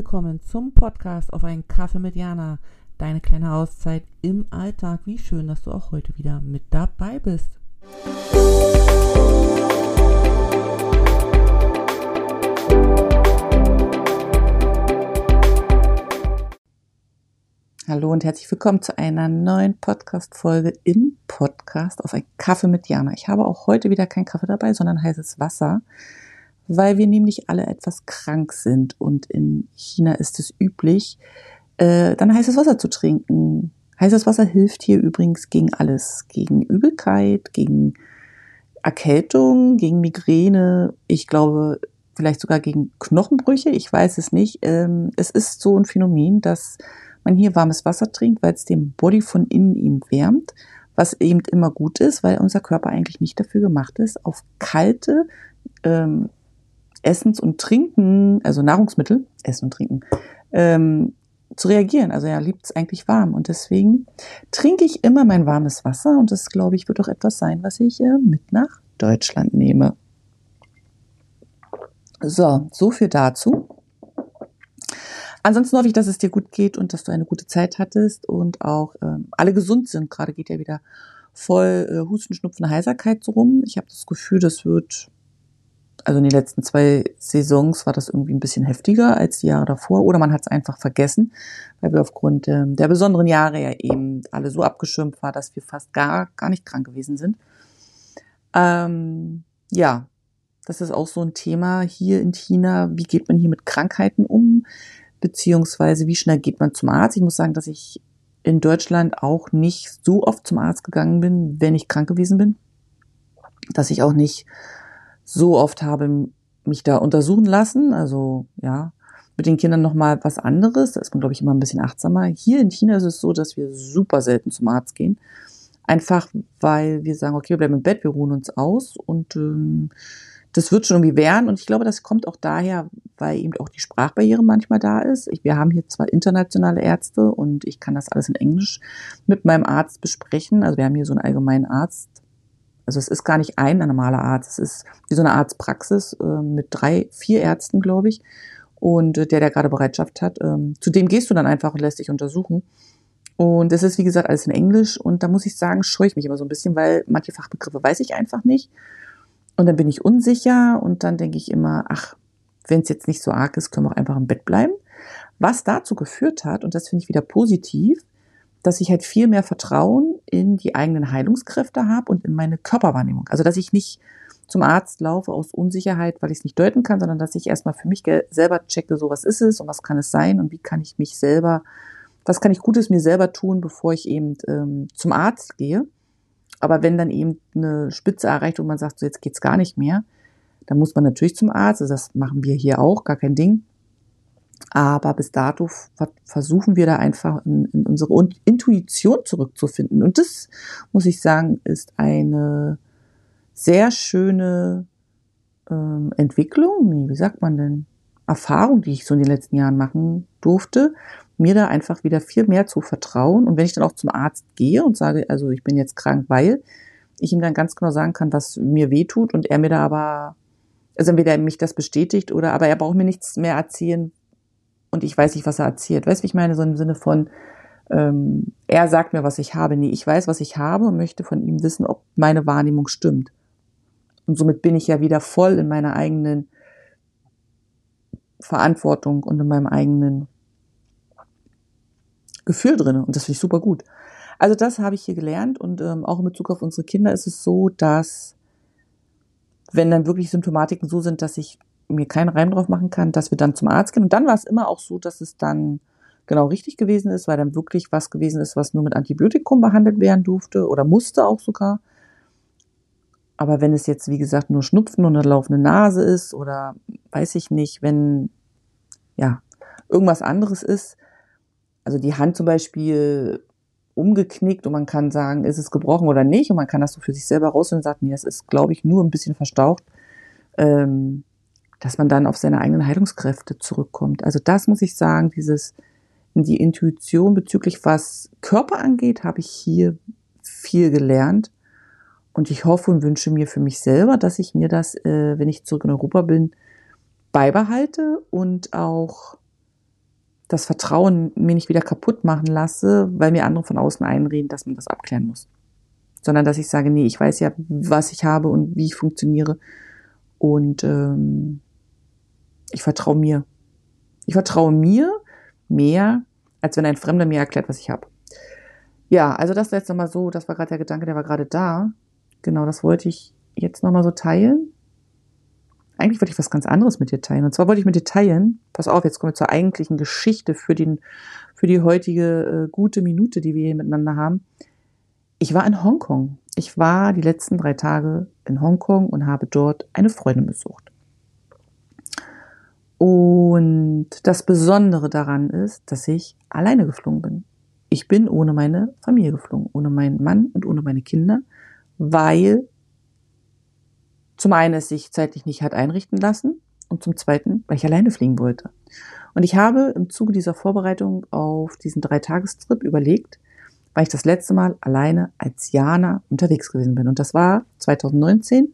Willkommen zum Podcast auf einen Kaffee mit Jana. Deine kleine Auszeit im Alltag. Wie schön, dass du auch heute wieder mit dabei bist. Hallo und herzlich willkommen zu einer neuen Podcast-Folge im Podcast auf einen Kaffee mit Jana. Ich habe auch heute wieder keinen Kaffee dabei, sondern heißes Wasser weil wir nämlich alle etwas krank sind und in China ist es üblich, äh, dann heißes Wasser zu trinken. Heißes Wasser hilft hier übrigens gegen alles, gegen Übelkeit, gegen Erkältung, gegen Migräne, ich glaube vielleicht sogar gegen Knochenbrüche, ich weiß es nicht. Ähm, es ist so ein Phänomen, dass man hier warmes Wasser trinkt, weil es den Body von innen ihm wärmt, was eben immer gut ist, weil unser Körper eigentlich nicht dafür gemacht ist, auf kalte, ähm, Essens und Trinken, also Nahrungsmittel, Essen und Trinken, ähm, zu reagieren. Also er liebt es eigentlich warm und deswegen trinke ich immer mein warmes Wasser und das, glaube ich, wird auch etwas sein, was ich äh, mit nach Deutschland nehme. So, so viel dazu. Ansonsten hoffe ich, dass es dir gut geht und dass du eine gute Zeit hattest und auch ähm, alle gesund sind. Gerade geht ja wieder voll äh, Husten, Schnupfen, Heiserkeit so rum. Ich habe das Gefühl, das wird also in den letzten zwei Saisons war das irgendwie ein bisschen heftiger als die Jahre davor oder man hat es einfach vergessen, weil wir aufgrund ähm, der besonderen Jahre ja eben alle so abgeschirmt war, dass wir fast gar, gar nicht krank gewesen sind. Ähm, ja, das ist auch so ein Thema hier in China. Wie geht man hier mit Krankheiten um? Beziehungsweise wie schnell geht man zum Arzt? Ich muss sagen, dass ich in Deutschland auch nicht so oft zum Arzt gegangen bin, wenn ich krank gewesen bin. Dass ich auch nicht so oft habe mich da untersuchen lassen. Also ja, mit den Kindern nochmal was anderes. Da ist man, glaube ich, immer ein bisschen achtsamer. Hier in China ist es so, dass wir super selten zum Arzt gehen. Einfach, weil wir sagen, okay, wir bleiben im Bett, wir ruhen uns aus und ähm, das wird schon irgendwie werden. Und ich glaube, das kommt auch daher, weil eben auch die Sprachbarriere manchmal da ist. Ich, wir haben hier zwar internationale Ärzte und ich kann das alles in Englisch mit meinem Arzt besprechen. Also wir haben hier so einen allgemeinen Arzt, also es ist gar nicht ein normaler Arzt, es ist wie so eine Arztpraxis äh, mit drei, vier Ärzten, glaube ich. Und äh, der, der gerade Bereitschaft hat, ähm, zu dem gehst du dann einfach und lässt dich untersuchen. Und es ist, wie gesagt, alles in Englisch. Und da muss ich sagen, scheue ich mich immer so ein bisschen, weil manche Fachbegriffe weiß ich einfach nicht. Und dann bin ich unsicher und dann denke ich immer, ach, wenn es jetzt nicht so arg ist, können wir auch einfach im Bett bleiben. Was dazu geführt hat, und das finde ich wieder positiv, dass ich halt viel mehr Vertrauen in die eigenen Heilungskräfte habe und in meine Körperwahrnehmung. Also dass ich nicht zum Arzt laufe aus Unsicherheit, weil ich es nicht deuten kann, sondern dass ich erstmal für mich selber checke, so was ist es und was kann es sein und wie kann ich mich selber, was kann ich Gutes mir selber tun, bevor ich eben ähm, zum Arzt gehe. Aber wenn dann eben eine Spitze erreicht und man sagt, so jetzt geht's gar nicht mehr, dann muss man natürlich zum Arzt. Also das machen wir hier auch, gar kein Ding. Aber bis dato versuchen wir da einfach in, in unsere Intuition zurückzufinden. Und das, muss ich sagen, ist eine sehr schöne ähm, Entwicklung, wie sagt man denn, Erfahrung, die ich so in den letzten Jahren machen durfte, mir da einfach wieder viel mehr zu vertrauen. Und wenn ich dann auch zum Arzt gehe und sage, also ich bin jetzt krank, weil ich ihm dann ganz genau sagen kann, was mir weh tut und er mir da aber, also entweder mich das bestätigt oder aber er braucht mir nichts mehr erzählen, und ich weiß nicht, was er erzählt. Weißt du, wie ich meine? So im Sinne von, ähm, er sagt mir, was ich habe. Nee, ich weiß, was ich habe und möchte von ihm wissen, ob meine Wahrnehmung stimmt. Und somit bin ich ja wieder voll in meiner eigenen Verantwortung und in meinem eigenen Gefühl drin. Und das finde ich super gut. Also das habe ich hier gelernt und ähm, auch in Bezug auf unsere Kinder ist es so, dass wenn dann wirklich Symptomatiken so sind, dass ich mir keinen Reim drauf machen kann, dass wir dann zum Arzt gehen. Und dann war es immer auch so, dass es dann genau richtig gewesen ist, weil dann wirklich was gewesen ist, was nur mit Antibiotikum behandelt werden durfte oder musste auch sogar. Aber wenn es jetzt, wie gesagt, nur Schnupfen und eine laufende Nase ist oder weiß ich nicht, wenn ja irgendwas anderes ist, also die Hand zum Beispiel umgeknickt und man kann sagen, ist es gebrochen oder nicht und man kann das so für sich selber rausfinden und sagt, nee, das ist, glaube ich, nur ein bisschen verstaucht. Ähm, dass man dann auf seine eigenen Heilungskräfte zurückkommt. Also das muss ich sagen, dieses die Intuition bezüglich was Körper angeht, habe ich hier viel gelernt. Und ich hoffe und wünsche mir für mich selber, dass ich mir das, äh, wenn ich zurück in Europa bin, beibehalte und auch das Vertrauen mir nicht wieder kaputt machen lasse, weil mir andere von außen einreden, dass man das abklären muss. Sondern dass ich sage, nee, ich weiß ja, was ich habe und wie ich funktioniere. Und ähm, ich vertraue mir. Ich vertraue mir mehr, als wenn ein Fremder mir erklärt, was ich habe. Ja, also das letzte Mal so, das war gerade der Gedanke, der war gerade da. Genau, das wollte ich jetzt nochmal so teilen. Eigentlich wollte ich was ganz anderes mit dir teilen. Und zwar wollte ich mit dir teilen, pass auf, jetzt kommen wir zur eigentlichen Geschichte für, den, für die heutige äh, gute Minute, die wir hier miteinander haben. Ich war in Hongkong. Ich war die letzten drei Tage in Hongkong und habe dort eine Freundin besucht. Und das Besondere daran ist, dass ich alleine geflogen bin ich bin ohne meine Familie geflogen, ohne meinen Mann und ohne meine Kinder, weil zum einen es sich zeitlich nicht hat einrichten lassen und zum zweiten, weil ich alleine fliegen wollte. Und ich habe im Zuge dieser Vorbereitung auf diesen Dreitagestrip überlegt, weil ich das letzte Mal alleine als Jana unterwegs gewesen bin. Und das war 2019.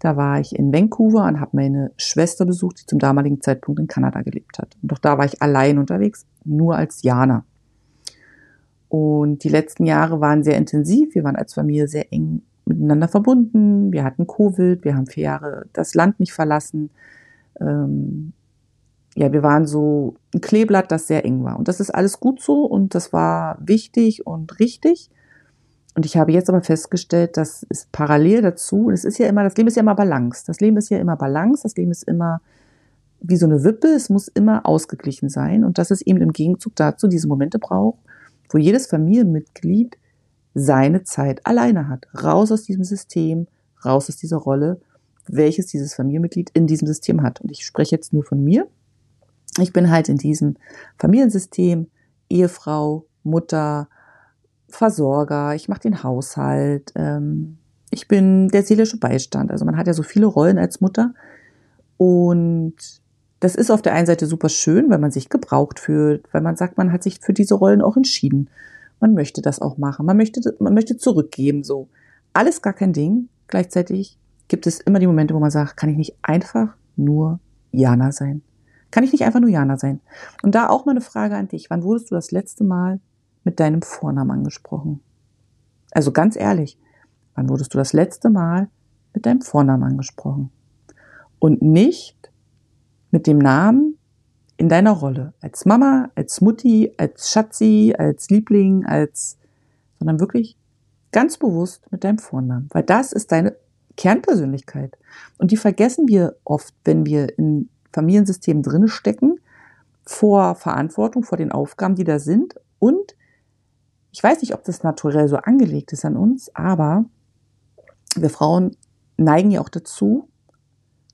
Da war ich in Vancouver und habe meine Schwester besucht, die zum damaligen Zeitpunkt in Kanada gelebt hat. Und doch da war ich allein unterwegs, nur als Jana. Und die letzten Jahre waren sehr intensiv. Wir waren als Familie sehr eng miteinander verbunden. Wir hatten Covid. Wir haben vier Jahre das Land nicht verlassen. Ähm, ja, wir waren so ein Kleeblatt, das sehr eng war. Und das ist alles gut so und das war wichtig und richtig. Und ich habe jetzt aber festgestellt, dass es parallel dazu, das ist ja immer, das Leben ist ja immer Balance. Das Leben ist ja immer Balance. Das Leben ist immer wie so eine Wippe. Es muss immer ausgeglichen sein. Und dass es eben im Gegenzug dazu diese Momente braucht, wo jedes Familienmitglied seine Zeit alleine hat. Raus aus diesem System, raus aus dieser Rolle, welches dieses Familienmitglied in diesem System hat. Und ich spreche jetzt nur von mir. Ich bin halt in diesem Familiensystem Ehefrau, Mutter, Versorger, ich mache den Haushalt, ähm, ich bin der seelische Beistand. Also man hat ja so viele Rollen als Mutter. Und das ist auf der einen Seite super schön, weil man sich gebraucht fühlt, weil man sagt, man hat sich für diese Rollen auch entschieden. Man möchte das auch machen. Man möchte, man möchte zurückgeben, so. Alles gar kein Ding. Gleichzeitig gibt es immer die Momente, wo man sagt, kann ich nicht einfach nur Jana sein? Kann ich nicht einfach nur Jana sein? Und da auch mal eine Frage an dich. Wann wurdest du das letzte Mal mit deinem Vornamen angesprochen? Also ganz ehrlich, wann wurdest du das letzte Mal mit deinem Vornamen angesprochen? Und nicht mit dem Namen in deiner Rolle. Als Mama, als Mutti, als Schatzi, als Liebling, als, sondern wirklich ganz bewusst mit deinem Vornamen. Weil das ist deine Kernpersönlichkeit. Und die vergessen wir oft, wenn wir in Familiensystemen drinne stecken, vor Verantwortung, vor den Aufgaben, die da sind. Und ich weiß nicht, ob das naturell so angelegt ist an uns, aber wir Frauen neigen ja auch dazu,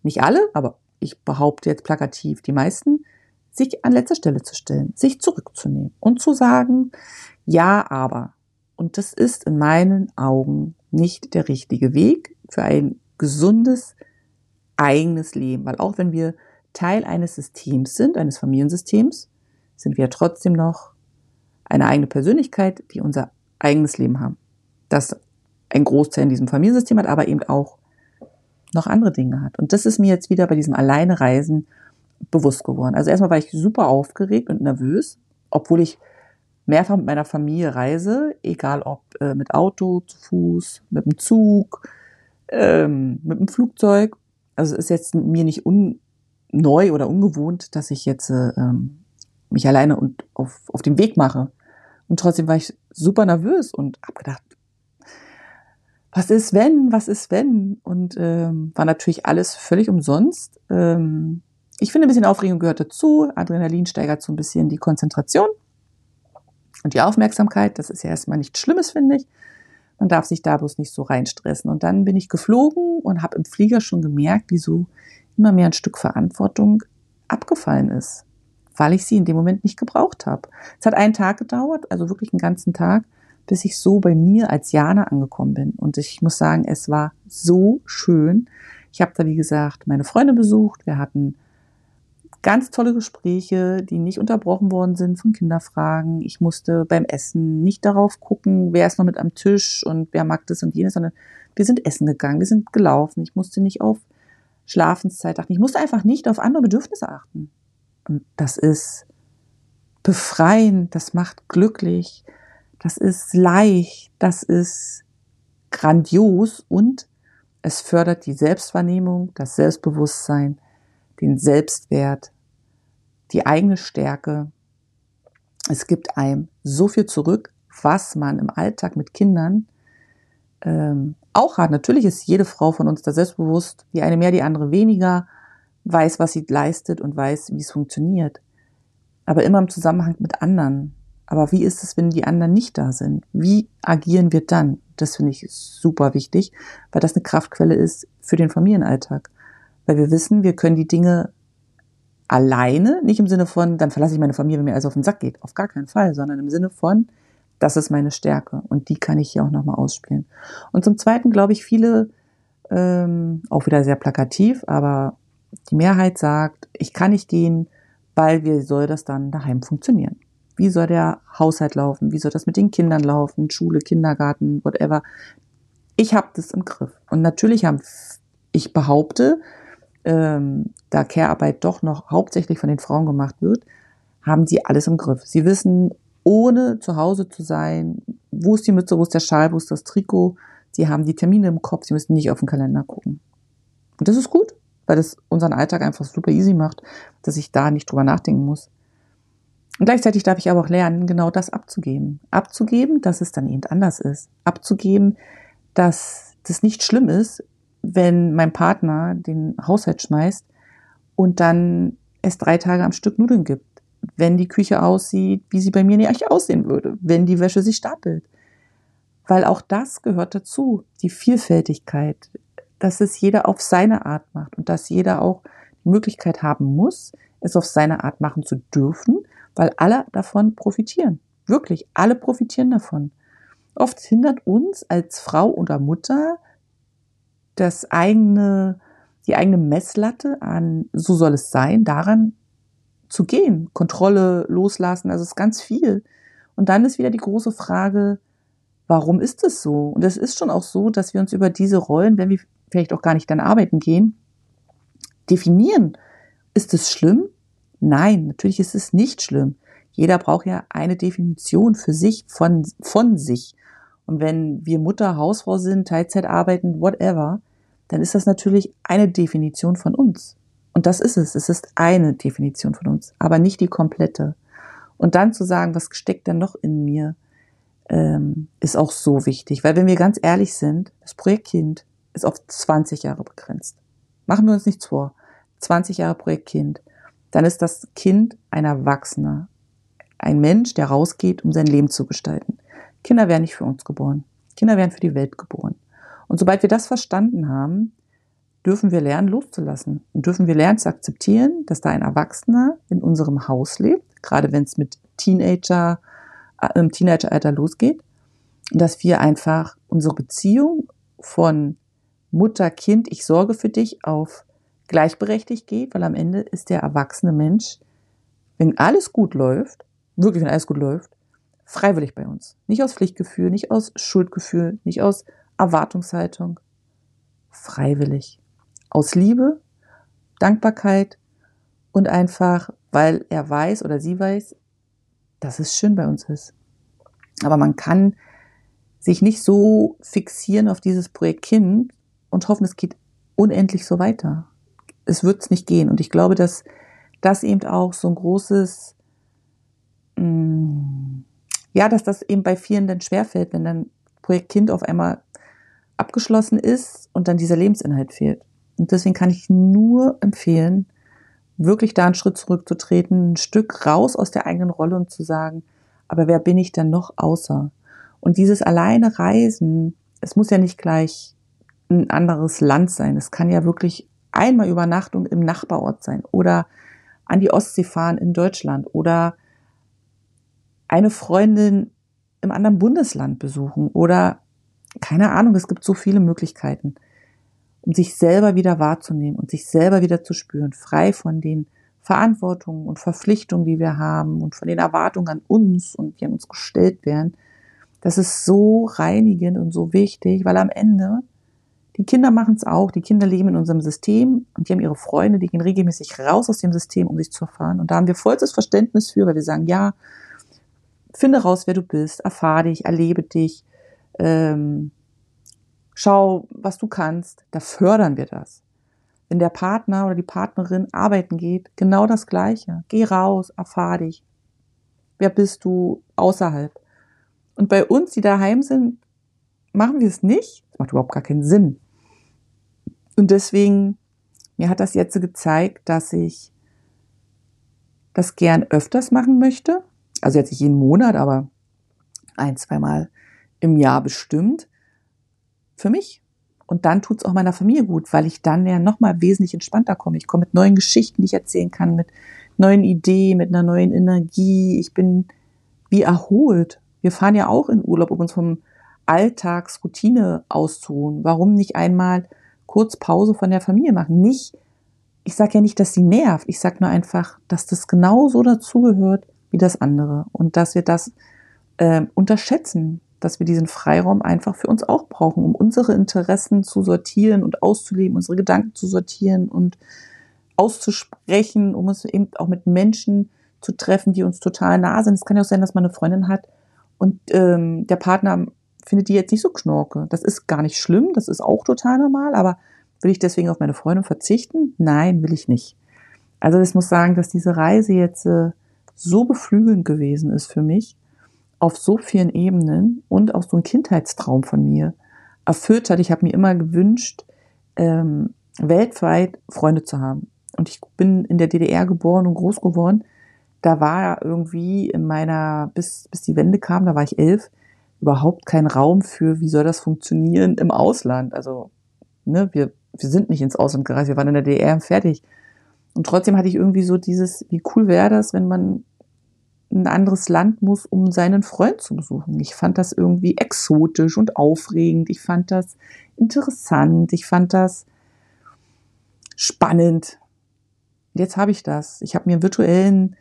nicht alle, aber ich behaupte jetzt plakativ, die meisten, sich an letzter Stelle zu stellen, sich zurückzunehmen und zu sagen, ja, aber. Und das ist in meinen Augen nicht der richtige Weg für ein gesundes eigenes Leben, weil auch wenn wir Teil eines Systems sind, eines Familiensystems, sind wir trotzdem noch eine eigene Persönlichkeit, die unser eigenes Leben haben. Das ein Großteil in diesem Familiensystem hat, aber eben auch noch andere Dinge hat. Und das ist mir jetzt wieder bei diesem Alleinereisen bewusst geworden. Also erstmal war ich super aufgeregt und nervös, obwohl ich mehrfach mit meiner Familie reise, egal ob äh, mit Auto, zu Fuß, mit dem Zug, ähm, mit dem Flugzeug. Also es ist jetzt mir nicht neu oder ungewohnt, dass ich jetzt äh, ähm, mich alleine und auf, auf den Weg mache. Und trotzdem war ich super nervös und habe gedacht, was ist wenn, was ist wenn? Und ähm, war natürlich alles völlig umsonst. Ähm, ich finde, ein bisschen Aufregung gehört dazu. Adrenalin steigert so ein bisschen die Konzentration und die Aufmerksamkeit. Das ist ja erstmal nichts Schlimmes, finde ich. Man darf sich da bloß nicht so reinstressen. Und dann bin ich geflogen und habe im Flieger schon gemerkt, wieso immer mehr ein Stück Verantwortung abgefallen ist, weil ich sie in dem Moment nicht gebraucht habe. Es hat einen Tag gedauert, also wirklich einen ganzen Tag bis ich so bei mir als Jana angekommen bin. Und ich muss sagen, es war so schön. Ich habe da, wie gesagt, meine Freunde besucht. Wir hatten ganz tolle Gespräche, die nicht unterbrochen worden sind von Kinderfragen. Ich musste beim Essen nicht darauf gucken, wer ist noch mit am Tisch und wer mag das und jenes, sondern wir sind essen gegangen, wir sind gelaufen. Ich musste nicht auf Schlafenszeit achten. Ich musste einfach nicht auf andere Bedürfnisse achten. Und das ist befreien, das macht glücklich, das ist leicht, das ist grandios und es fördert die Selbstwahrnehmung, das Selbstbewusstsein, den Selbstwert, die eigene Stärke. Es gibt einem so viel zurück, was man im Alltag mit Kindern ähm, auch hat. Natürlich ist jede Frau von uns da selbstbewusst, die eine mehr, die andere weniger, weiß, was sie leistet und weiß, wie es funktioniert. Aber immer im Zusammenhang mit anderen. Aber wie ist es, wenn die anderen nicht da sind? Wie agieren wir dann? Das finde ich super wichtig, weil das eine Kraftquelle ist für den Familienalltag. Weil wir wissen, wir können die Dinge alleine, nicht im Sinne von, dann verlasse ich meine Familie, wenn mir alles auf den Sack geht. Auf gar keinen Fall, sondern im Sinne von, das ist meine Stärke und die kann ich hier auch nochmal ausspielen. Und zum Zweiten glaube ich, viele, ähm, auch wieder sehr plakativ, aber die Mehrheit sagt, ich kann nicht gehen, weil wie soll das dann daheim funktionieren? Wie soll der Haushalt laufen? Wie soll das mit den Kindern laufen? Schule, Kindergarten, whatever. Ich habe das im Griff. Und natürlich haben, ich behaupte, ähm, da Care-Arbeit doch noch hauptsächlich von den Frauen gemacht wird, haben sie alles im Griff. Sie wissen, ohne zu Hause zu sein, wo ist die Mütze, wo ist der Schal, wo ist das Trikot. Sie haben die Termine im Kopf, sie müssen nicht auf den Kalender gucken. Und das ist gut, weil das unseren Alltag einfach super easy macht, dass ich da nicht drüber nachdenken muss. Und gleichzeitig darf ich aber auch lernen, genau das abzugeben. Abzugeben, dass es dann eben anders ist. Abzugeben, dass das nicht schlimm ist, wenn mein Partner den Haushalt schmeißt und dann es drei Tage am Stück Nudeln gibt. Wenn die Küche aussieht, wie sie bei mir nicht aussehen würde. Wenn die Wäsche sich stapelt. Weil auch das gehört dazu. Die Vielfältigkeit. Dass es jeder auf seine Art macht und dass jeder auch die Möglichkeit haben muss, es auf seine Art machen zu dürfen weil alle davon profitieren. Wirklich, alle profitieren davon. Oft hindert uns als Frau oder Mutter das eigene, die eigene Messlatte an, so soll es sein, daran zu gehen. Kontrolle loslassen, also es ist ganz viel. Und dann ist wieder die große Frage, warum ist es so? Und es ist schon auch so, dass wir uns über diese Rollen, wenn wir vielleicht auch gar nicht dann arbeiten gehen, definieren. Ist es schlimm? Nein, natürlich ist es nicht schlimm. Jeder braucht ja eine Definition für sich, von, von sich. Und wenn wir Mutter, Hausfrau sind, Teilzeit arbeiten, whatever, dann ist das natürlich eine Definition von uns. Und das ist es. Es ist eine Definition von uns, aber nicht die komplette. Und dann zu sagen, was steckt denn noch in mir, ähm, ist auch so wichtig. Weil wenn wir ganz ehrlich sind, das Projekt Kind ist auf 20 Jahre begrenzt. Machen wir uns nichts vor. 20 Jahre Projekt Kind dann ist das Kind ein Erwachsener, ein Mensch, der rausgeht, um sein Leben zu gestalten. Kinder werden nicht für uns geboren. Kinder werden für die Welt geboren. Und sobald wir das verstanden haben, dürfen wir lernen, loszulassen. Und dürfen wir lernen zu akzeptieren, dass da ein Erwachsener in unserem Haus lebt, gerade wenn es mit Teenager, äh, im Teenageralter losgeht. Dass wir einfach unsere Beziehung von Mutter, Kind, ich sorge für dich auf gleichberechtigt geht, weil am Ende ist der erwachsene Mensch, wenn alles gut läuft, wirklich wenn alles gut läuft, freiwillig bei uns. Nicht aus Pflichtgefühl, nicht aus Schuldgefühl, nicht aus Erwartungshaltung. Freiwillig. Aus Liebe, Dankbarkeit und einfach, weil er weiß oder sie weiß, dass es schön bei uns ist. Aber man kann sich nicht so fixieren auf dieses Projekt Kind und hoffen, es geht unendlich so weiter es wird es nicht gehen. Und ich glaube, dass das eben auch so ein großes, mm, ja, dass das eben bei vielen dann schwerfällt, wenn dann Projekt Kind auf einmal abgeschlossen ist und dann dieser Lebensinhalt fehlt. Und deswegen kann ich nur empfehlen, wirklich da einen Schritt zurückzutreten, ein Stück raus aus der eigenen Rolle und zu sagen, aber wer bin ich denn noch außer? Und dieses alleine Reisen, es muss ja nicht gleich ein anderes Land sein. Es kann ja wirklich einmal Übernachtung im Nachbarort sein oder an die Ostsee fahren in Deutschland oder eine Freundin im anderen Bundesland besuchen oder keine Ahnung, es gibt so viele Möglichkeiten, um sich selber wieder wahrzunehmen und sich selber wieder zu spüren, frei von den Verantwortungen und Verpflichtungen, die wir haben und von den Erwartungen an uns und die an uns gestellt werden. Das ist so reinigend und so wichtig, weil am Ende Die Kinder machen es auch. Die Kinder leben in unserem System und die haben ihre Freunde, die gehen regelmäßig raus aus dem System, um sich zu erfahren. Und da haben wir vollstes Verständnis für, weil wir sagen, ja, finde raus, wer du bist, erfahre dich, erlebe dich, ähm, schau, was du kannst. Da fördern wir das. Wenn der Partner oder die Partnerin arbeiten geht, genau das Gleiche. Geh raus, erfahr dich. Wer bist du außerhalb? Und bei uns, die daheim sind, machen wir es nicht. Das macht überhaupt gar keinen Sinn. Und deswegen, mir hat das jetzt gezeigt, dass ich das gern öfters machen möchte. Also jetzt nicht jeden Monat, aber ein, zweimal im Jahr bestimmt. Für mich. Und dann tut's auch meiner Familie gut, weil ich dann ja nochmal wesentlich entspannter komme. Ich komme mit neuen Geschichten, die ich erzählen kann, mit neuen Ideen, mit einer neuen Energie. Ich bin wie erholt. Wir fahren ja auch in Urlaub, um uns vom Alltagsroutine auszuruhen. Warum nicht einmal kurz Pause von der Familie machen? Nicht, ich sage ja nicht, dass sie nervt. Ich sage nur einfach, dass das genauso dazugehört wie das andere und dass wir das äh, unterschätzen, dass wir diesen Freiraum einfach für uns auch brauchen, um unsere Interessen zu sortieren und auszuleben, unsere Gedanken zu sortieren und auszusprechen, um uns eben auch mit Menschen zu treffen, die uns total nah sind. Es kann ja auch sein, dass man eine Freundin hat und ähm, der Partner findet die jetzt nicht so knorke. Das ist gar nicht schlimm, das ist auch total normal, aber will ich deswegen auf meine Freundin verzichten? Nein, will ich nicht. Also ich muss sagen, dass diese Reise jetzt äh, so beflügelnd gewesen ist für mich, auf so vielen Ebenen und auch so ein Kindheitstraum von mir erfüllt hat. Ich habe mir immer gewünscht, ähm, weltweit Freunde zu haben. Und ich bin in der DDR geboren und groß geworden. Da war irgendwie in meiner, bis, bis die Wende kam, da war ich elf, überhaupt kein Raum für, wie soll das funktionieren im Ausland. Also, ne, wir, wir sind nicht ins Ausland gereist, wir waren in der DDR fertig. Und trotzdem hatte ich irgendwie so dieses, wie cool wäre das, wenn man ein anderes Land muss, um seinen Freund zu besuchen. Ich fand das irgendwie exotisch und aufregend. Ich fand das interessant. Ich fand das spannend. Jetzt habe ich das. Ich habe mir einen virtuellen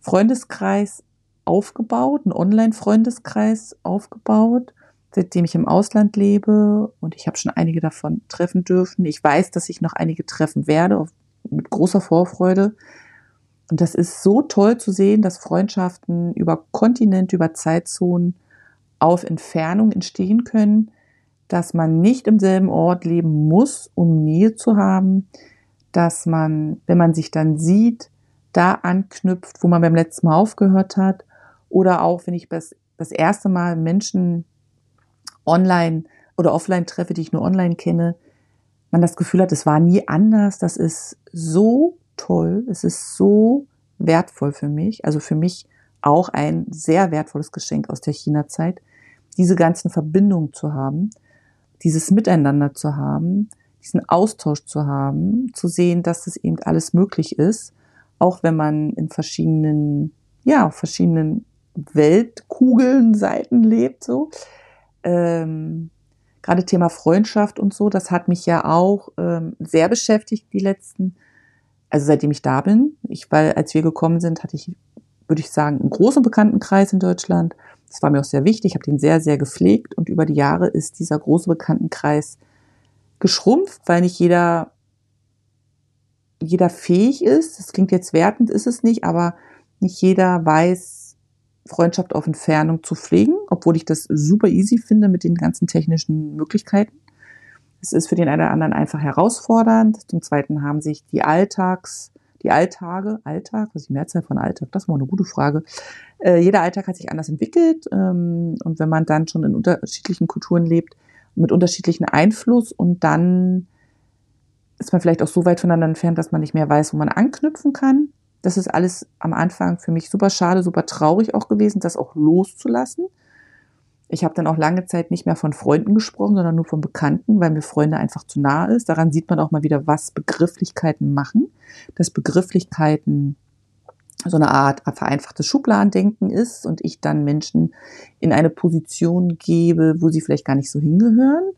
Freundeskreis aufgebaut, einen Online-Freundeskreis aufgebaut, seitdem ich im Ausland lebe und ich habe schon einige davon treffen dürfen. Ich weiß, dass ich noch einige treffen werde, mit großer Vorfreude. Und das ist so toll zu sehen, dass Freundschaften über Kontinente, über Zeitzonen auf Entfernung entstehen können, dass man nicht im selben Ort leben muss, um Nähe zu haben, dass man, wenn man sich dann sieht, da anknüpft, wo man beim letzten Mal aufgehört hat, oder auch, wenn ich das, das erste Mal Menschen online oder offline treffe, die ich nur online kenne, man das Gefühl hat, es war nie anders, das ist so toll, es ist so wertvoll für mich, also für mich auch ein sehr wertvolles Geschenk aus der China-Zeit, diese ganzen Verbindungen zu haben, dieses Miteinander zu haben, diesen Austausch zu haben, zu sehen, dass das eben alles möglich ist, auch wenn man in verschiedenen, ja, verschiedenen Weltkugeln, Seiten lebt, so. Ähm, Gerade Thema Freundschaft und so, das hat mich ja auch ähm, sehr beschäftigt die letzten, also seitdem ich da bin. Ich, weil als wir gekommen sind, hatte ich, würde ich sagen, einen großen Bekanntenkreis in Deutschland. Das war mir auch sehr wichtig. Ich habe den sehr, sehr gepflegt und über die Jahre ist dieser große Bekanntenkreis geschrumpft, weil nicht jeder jeder fähig ist. Das klingt jetzt wertend, ist es nicht, aber nicht jeder weiß, Freundschaft auf Entfernung zu pflegen, obwohl ich das super easy finde mit den ganzen technischen Möglichkeiten. Es ist für den einen oder anderen einfach herausfordernd. Zum Zweiten haben sich die Alltags, die Alltage, Alltag, was ist die Mehrzahl von Alltag? Das war eine gute Frage. Äh, jeder Alltag hat sich anders entwickelt. Ähm, und wenn man dann schon in unterschiedlichen Kulturen lebt, mit unterschiedlichen Einfluss und dann ist man vielleicht auch so weit voneinander entfernt, dass man nicht mehr weiß, wo man anknüpfen kann. Das ist alles am Anfang für mich super schade, super traurig auch gewesen, das auch loszulassen. Ich habe dann auch lange Zeit nicht mehr von Freunden gesprochen, sondern nur von Bekannten, weil mir Freunde einfach zu nahe ist. Daran sieht man auch mal wieder, was Begrifflichkeiten machen. Dass Begrifflichkeiten so eine Art vereinfachtes Schubladendenken ist und ich dann Menschen in eine Position gebe, wo sie vielleicht gar nicht so hingehören,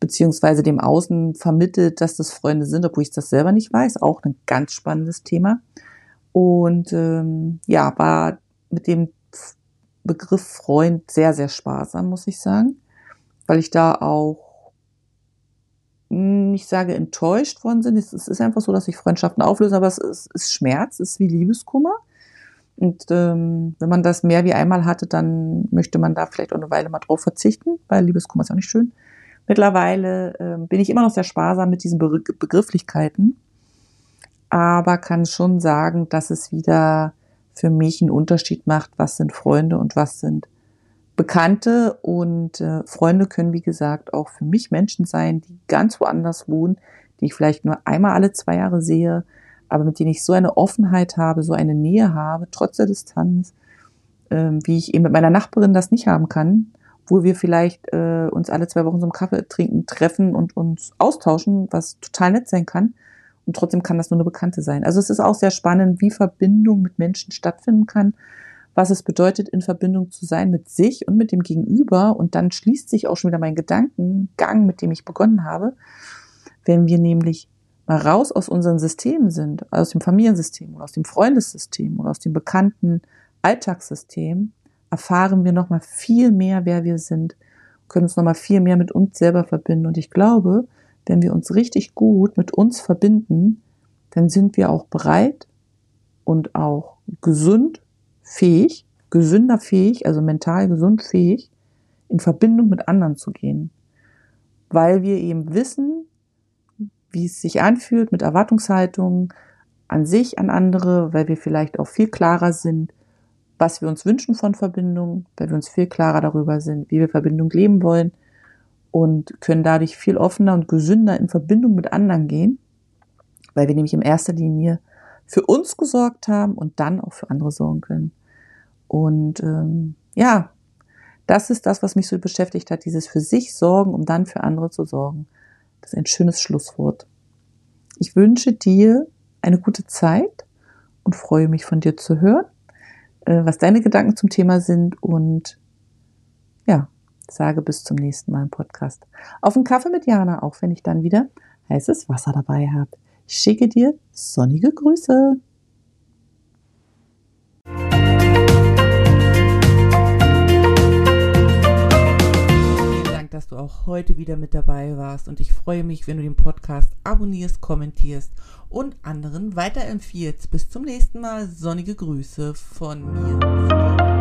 beziehungsweise dem Außen vermittelt, dass das Freunde sind, obwohl ich das selber nicht weiß. Auch ein ganz spannendes Thema. Und ähm, ja, war mit dem Begriff Freund sehr, sehr sparsam, muss ich sagen, weil ich da auch nicht sage enttäuscht worden sind. Es ist einfach so, dass sich Freundschaften auflösen, aber es ist, ist Schmerz, es ist wie Liebeskummer. Und ähm, wenn man das mehr wie einmal hatte, dann möchte man da vielleicht auch eine Weile mal drauf verzichten, weil Liebeskummer ist auch nicht schön. Mittlerweile äh, bin ich immer noch sehr sparsam mit diesen Be Begrifflichkeiten, aber kann schon sagen, dass es wieder für mich einen Unterschied macht, was sind Freunde und was sind Bekannte. Und äh, Freunde können, wie gesagt, auch für mich Menschen sein, die ganz woanders wohnen, die ich vielleicht nur einmal alle zwei Jahre sehe, aber mit denen ich so eine Offenheit habe, so eine Nähe habe, trotz der Distanz, äh, wie ich eben mit meiner Nachbarin das nicht haben kann, wo wir vielleicht äh, uns alle zwei Wochen zum Kaffee trinken, treffen und uns austauschen, was total nett sein kann. Und trotzdem kann das nur eine Bekannte sein. Also es ist auch sehr spannend, wie Verbindung mit Menschen stattfinden kann, was es bedeutet, in Verbindung zu sein mit sich und mit dem Gegenüber. Und dann schließt sich auch schon wieder mein Gedankengang, mit dem ich begonnen habe. Wenn wir nämlich mal raus aus unseren Systemen sind, aus dem Familiensystem oder aus dem Freundessystem oder aus dem bekannten Alltagssystem, erfahren wir nochmal viel mehr, wer wir sind, können uns nochmal viel mehr mit uns selber verbinden. Und ich glaube, wenn wir uns richtig gut mit uns verbinden, dann sind wir auch bereit und auch gesund fähig, gesünder fähig, also mental gesund fähig, in Verbindung mit anderen zu gehen. Weil wir eben wissen, wie es sich anfühlt mit Erwartungshaltungen an sich, an andere, weil wir vielleicht auch viel klarer sind, was wir uns wünschen von Verbindung, weil wir uns viel klarer darüber sind, wie wir Verbindung leben wollen und können dadurch viel offener und gesünder in Verbindung mit anderen gehen, weil wir nämlich in erster Linie für uns gesorgt haben und dann auch für andere sorgen können. Und ähm, ja, das ist das, was mich so beschäftigt hat, dieses für sich sorgen, um dann für andere zu sorgen. Das ist ein schönes Schlusswort. Ich wünsche dir eine gute Zeit und freue mich von dir zu hören äh, was deine Gedanken zum Thema sind und sage bis zum nächsten Mal im Podcast. Auf einen Kaffee mit Jana, auch wenn ich dann wieder heißes Wasser dabei habe. Ich schicke dir sonnige Grüße. dass du auch heute wieder mit dabei warst und ich freue mich, wenn du den Podcast abonnierst, kommentierst und anderen weiterempfiehlst. Bis zum nächsten Mal. Sonnige Grüße von mir.